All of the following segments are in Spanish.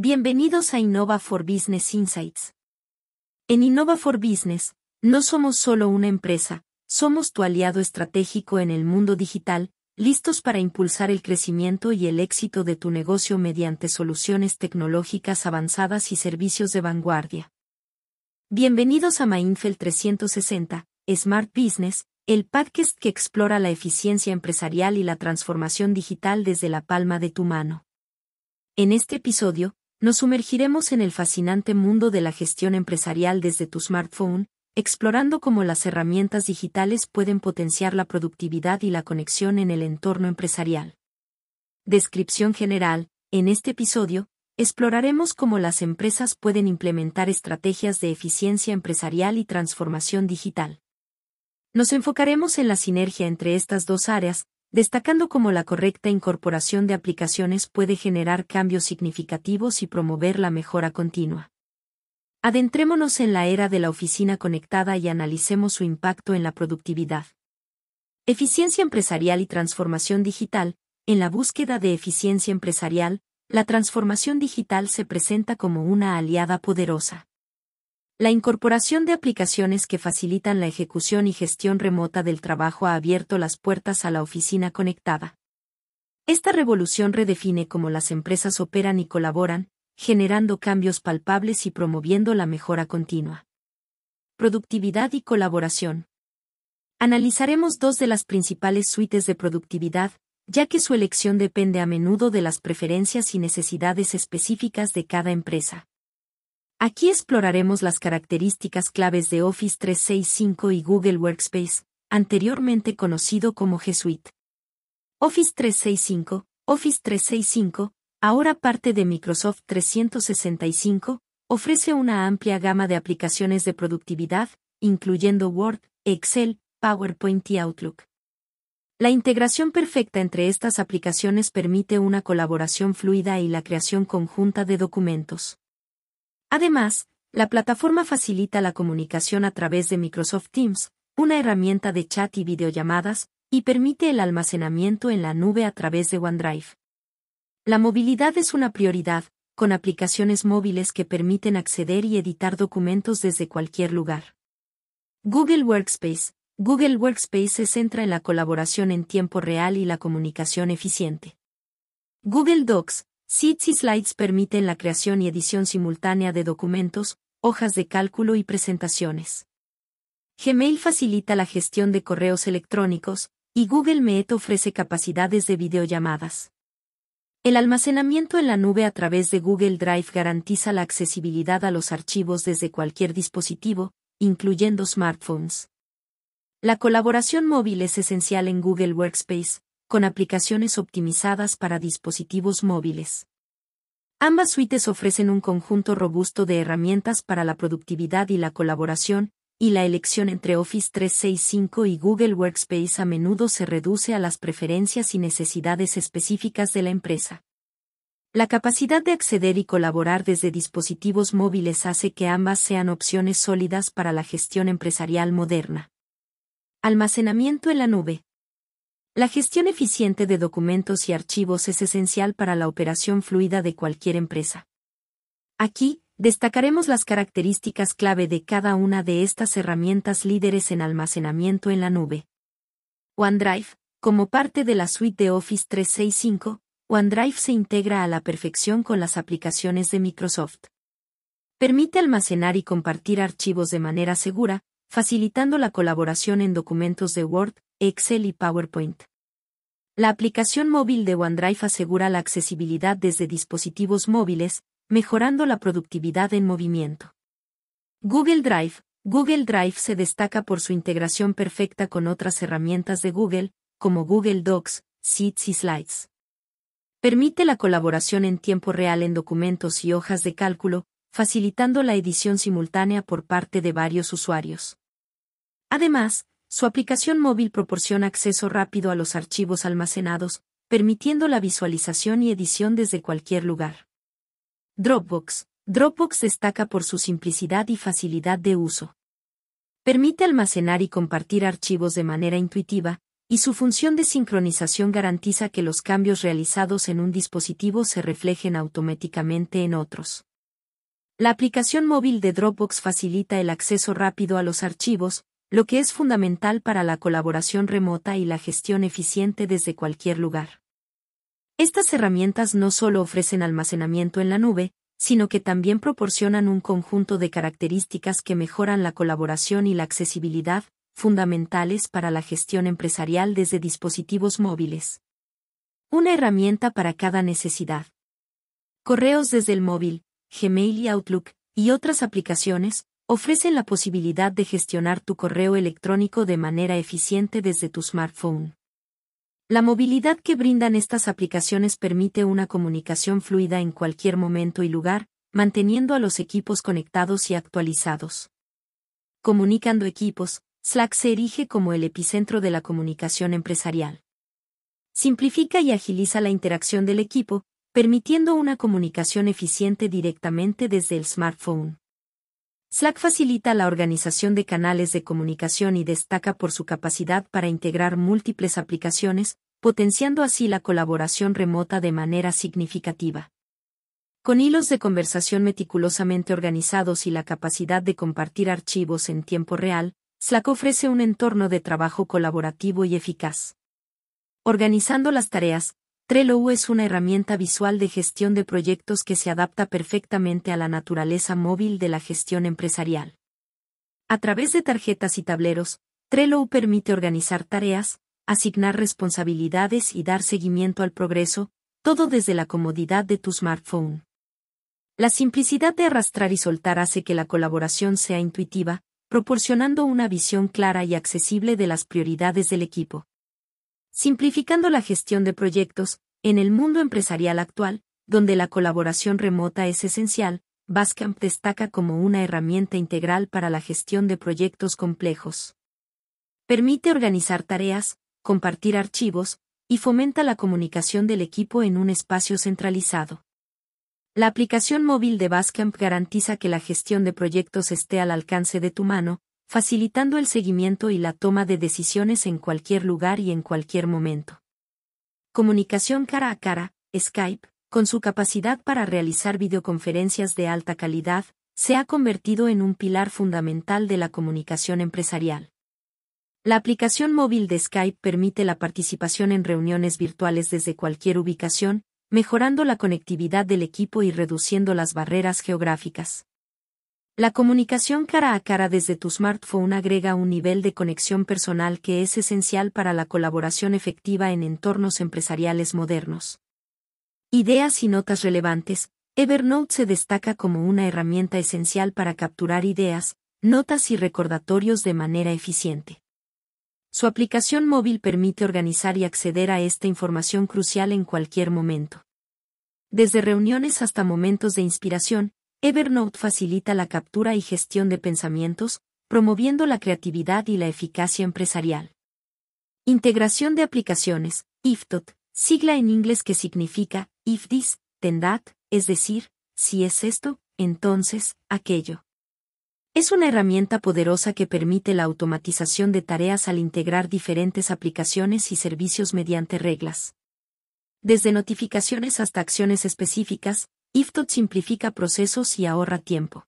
Bienvenidos a Innova for Business Insights. En Innova for Business, no somos solo una empresa, somos tu aliado estratégico en el mundo digital, listos para impulsar el crecimiento y el éxito de tu negocio mediante soluciones tecnológicas avanzadas y servicios de vanguardia. Bienvenidos a Mainfeld 360, Smart Business, el podcast que explora la eficiencia empresarial y la transformación digital desde la palma de tu mano. En este episodio, nos sumergiremos en el fascinante mundo de la gestión empresarial desde tu smartphone, explorando cómo las herramientas digitales pueden potenciar la productividad y la conexión en el entorno empresarial. Descripción general, en este episodio, exploraremos cómo las empresas pueden implementar estrategias de eficiencia empresarial y transformación digital. Nos enfocaremos en la sinergia entre estas dos áreas, destacando cómo la correcta incorporación de aplicaciones puede generar cambios significativos y promover la mejora continua. Adentrémonos en la era de la oficina conectada y analicemos su impacto en la productividad. Eficiencia empresarial y transformación digital. En la búsqueda de eficiencia empresarial, la transformación digital se presenta como una aliada poderosa. La incorporación de aplicaciones que facilitan la ejecución y gestión remota del trabajo ha abierto las puertas a la oficina conectada. Esta revolución redefine cómo las empresas operan y colaboran, generando cambios palpables y promoviendo la mejora continua. Productividad y colaboración. Analizaremos dos de las principales suites de productividad, ya que su elección depende a menudo de las preferencias y necesidades específicas de cada empresa. Aquí exploraremos las características claves de Office 365 y Google Workspace, anteriormente conocido como G Suite. Office 365, Office 365, ahora parte de Microsoft 365, ofrece una amplia gama de aplicaciones de productividad, incluyendo Word, Excel, PowerPoint y Outlook. La integración perfecta entre estas aplicaciones permite una colaboración fluida y la creación conjunta de documentos. Además, la plataforma facilita la comunicación a través de Microsoft Teams, una herramienta de chat y videollamadas, y permite el almacenamiento en la nube a través de OneDrive. La movilidad es una prioridad, con aplicaciones móviles que permiten acceder y editar documentos desde cualquier lugar. Google Workspace. Google Workspace se centra en la colaboración en tiempo real y la comunicación eficiente. Google Docs Y Slides permiten la creación y edición simultánea de documentos, hojas de cálculo y presentaciones. Gmail facilita la gestión de correos electrónicos, y Google Meet ofrece capacidades de videollamadas. El almacenamiento en la nube a través de Google Drive garantiza la accesibilidad a los archivos desde cualquier dispositivo, incluyendo smartphones. La colaboración móvil es esencial en Google Workspace, con aplicaciones optimizadas para dispositivos móviles. Ambas suites ofrecen un conjunto robusto de herramientas para la productividad y la colaboración, y la elección entre Office 365 y Google Workspace a menudo se reduce a las preferencias y necesidades específicas de la empresa. La capacidad de acceder y colaborar desde dispositivos móviles hace que ambas sean opciones sólidas para la gestión empresarial moderna. Almacenamiento en la nube. La gestión eficiente de documentos y archivos es esencial para la operación fluida de cualquier empresa. Aquí, destacaremos las características clave de cada una de estas herramientas líderes en almacenamiento en la nube. OneDrive, como parte de la suite de Office 365, OneDrive se integra a la perfección con las aplicaciones de Microsoft. Permite almacenar y compartir archivos de manera segura, facilitando la colaboración en documentos de Word, Excel y PowerPoint. La aplicación móvil de OneDrive asegura la accesibilidad desde dispositivos móviles, mejorando la productividad en movimiento. Google Drive. Google Drive se destaca por su integración perfecta con otras herramientas de Google, como Google Docs, Sheets y Slides. Permite la colaboración en tiempo real en documentos y hojas de cálculo, facilitando la edición simultánea por parte de varios usuarios. Además, su aplicación móvil proporciona acceso rápido a los archivos almacenados, permitiendo la visualización y edición desde cualquier lugar. Dropbox. Dropbox destaca por su simplicidad y facilidad de uso. Permite almacenar y compartir archivos de manera intuitiva, y su función de sincronización garantiza que los cambios realizados en un dispositivo se reflejen automáticamente en otros. La aplicación móvil de Dropbox facilita el acceso rápido a los archivos, lo que es fundamental para la colaboración remota y la gestión eficiente desde cualquier lugar. Estas herramientas no solo ofrecen almacenamiento en la nube, sino que también proporcionan un conjunto de características que mejoran la colaboración y la accesibilidad, fundamentales para la gestión empresarial desde dispositivos móviles. Una herramienta para cada necesidad. Correos desde el móvil, Gmail y Outlook, y otras aplicaciones, ofrecen la posibilidad de gestionar tu correo electrónico de manera eficiente desde tu smartphone. La movilidad que brindan estas aplicaciones permite una comunicación fluida en cualquier momento y lugar, manteniendo a los equipos conectados y actualizados. Comunicando equipos, Slack se erige como el epicentro de la comunicación empresarial. Simplifica y agiliza la interacción del equipo, permitiendo una comunicación eficiente directamente desde el smartphone. Slack facilita la organización de canales de comunicación y destaca por su capacidad para integrar múltiples aplicaciones, potenciando así la colaboración remota de manera significativa. Con hilos de conversación meticulosamente organizados y la capacidad de compartir archivos en tiempo real, Slack ofrece un entorno de trabajo colaborativo y eficaz. Organizando las tareas, Trello es una herramienta visual de gestión de proyectos que se adapta perfectamente a la naturaleza móvil de la gestión empresarial. A través de tarjetas y tableros, Trello permite organizar tareas, asignar responsabilidades y dar seguimiento al progreso, todo desde la comodidad de tu smartphone. La simplicidad de arrastrar y soltar hace que la colaboración sea intuitiva, proporcionando una visión clara y accesible de las prioridades del equipo. Simplificando la gestión de proyectos, en el mundo empresarial actual, donde la colaboración remota es esencial, Basecamp destaca como una herramienta integral para la gestión de proyectos complejos. Permite organizar tareas, compartir archivos, y fomenta la comunicación del equipo en un espacio centralizado. La aplicación móvil de Basecamp garantiza que la gestión de proyectos esté al alcance de tu mano, facilitando el seguimiento y la toma de decisiones en cualquier lugar y en cualquier momento. Comunicación cara a cara, Skype, con su capacidad para realizar videoconferencias de alta calidad, se ha convertido en un pilar fundamental de la comunicación empresarial. La aplicación móvil de Skype permite la participación en reuniones virtuales desde cualquier ubicación, mejorando la conectividad del equipo y reduciendo las barreras geográficas. La comunicación cara a cara desde tu smartphone agrega un nivel de conexión personal que es esencial para la colaboración efectiva en entornos empresariales modernos. Ideas y notas relevantes. Evernote se destaca como una herramienta esencial para capturar ideas, notas y recordatorios de manera eficiente. Su aplicación móvil permite organizar y acceder a esta información crucial en cualquier momento. Desde reuniones hasta momentos de inspiración, Evernote facilita la captura y gestión de pensamientos, promoviendo la creatividad y la eficacia empresarial. Integración de aplicaciones, IFTOT, sigla en inglés que significa if this, then that, es decir, si es esto, entonces, aquello. Es una herramienta poderosa que permite la automatización de tareas al integrar diferentes aplicaciones y servicios mediante reglas. Desde notificaciones hasta acciones específicas, IFTOT simplifica procesos y ahorra tiempo.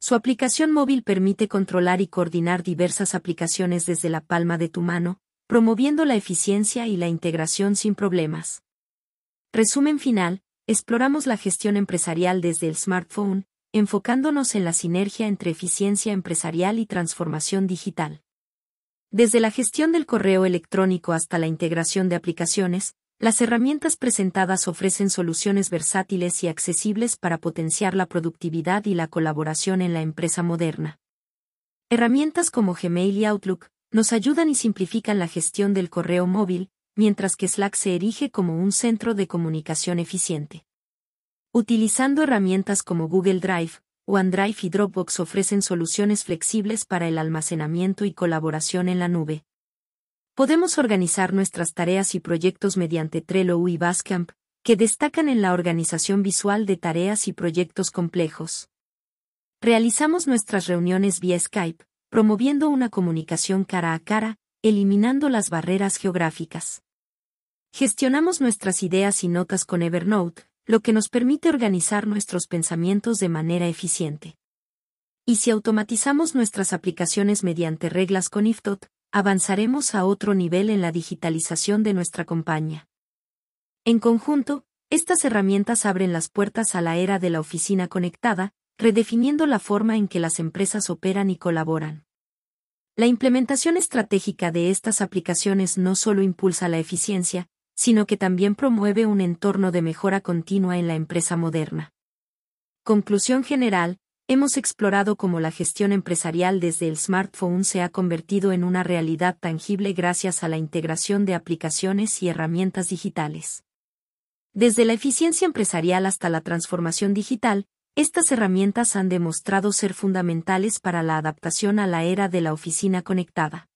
Su aplicación móvil permite controlar y coordinar diversas aplicaciones desde la palma de tu mano, promoviendo la eficiencia y la integración sin problemas. Resumen final, exploramos la gestión empresarial desde el smartphone, enfocándonos en la sinergia entre eficiencia empresarial y transformación digital. Desde la gestión del correo electrónico hasta la integración de aplicaciones, las herramientas presentadas ofrecen soluciones versátiles y accesibles para potenciar la productividad y la colaboración en la empresa moderna. Herramientas como Gmail y Outlook nos ayudan y simplifican la gestión del correo móvil, mientras que Slack se erige como un centro de comunicación eficiente. Utilizando herramientas como Google Drive, OneDrive y Dropbox ofrecen soluciones flexibles para el almacenamiento y colaboración en la nube. Podemos organizar nuestras tareas y proyectos mediante Trello y Basecamp, que destacan en la organización visual de tareas y proyectos complejos. Realizamos nuestras reuniones vía Skype, promoviendo una comunicación cara a cara, eliminando las barreras geográficas. Gestionamos nuestras ideas y notas con Evernote, lo que nos permite organizar nuestros pensamientos de manera eficiente. Y si automatizamos nuestras aplicaciones mediante reglas con IFTOT, avanzaremos a otro nivel en la digitalización de nuestra compañía. En conjunto, estas herramientas abren las puertas a la era de la oficina conectada, redefiniendo la forma en que las empresas operan y colaboran. La implementación estratégica de estas aplicaciones no solo impulsa la eficiencia, sino que también promueve un entorno de mejora continua en la empresa moderna. Conclusión general, hemos explorado cómo la gestión empresarial desde el smartphone se ha convertido en una realidad tangible gracias a la integración de aplicaciones y herramientas digitales. Desde la eficiencia empresarial hasta la transformación digital, estas herramientas han demostrado ser fundamentales para la adaptación a la era de la oficina conectada.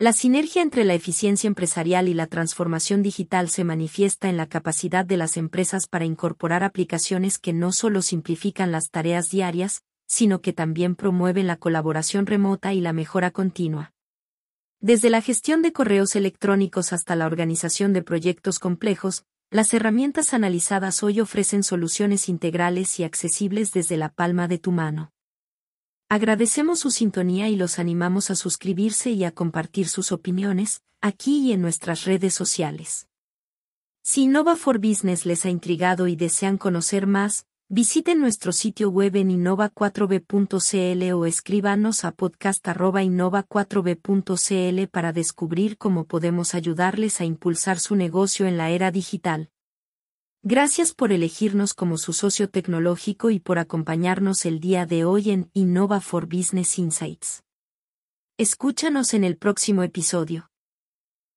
La sinergia entre la eficiencia empresarial y la transformación digital se manifiesta en la capacidad de las empresas para incorporar aplicaciones que no solo simplifican las tareas diarias, sino que también promueven la colaboración remota y la mejora continua. Desde la gestión de correos electrónicos hasta la organización de proyectos complejos, las herramientas analizadas hoy ofrecen soluciones integrales y accesibles desde la palma de tu mano. Agradecemos su sintonía y los animamos a suscribirse y a compartir sus opiniones, aquí y en nuestras redes sociales. Si Innova for Business les ha intrigado y desean conocer más, visiten nuestro sitio web en innova4b.cl o escríbanos a podcast.innova4b.cl para descubrir cómo podemos ayudarles a impulsar su negocio en la era digital. Gracias por elegirnos como su socio tecnológico y por acompañarnos el día de hoy en Innova for Business Insights. Escúchanos en el próximo episodio.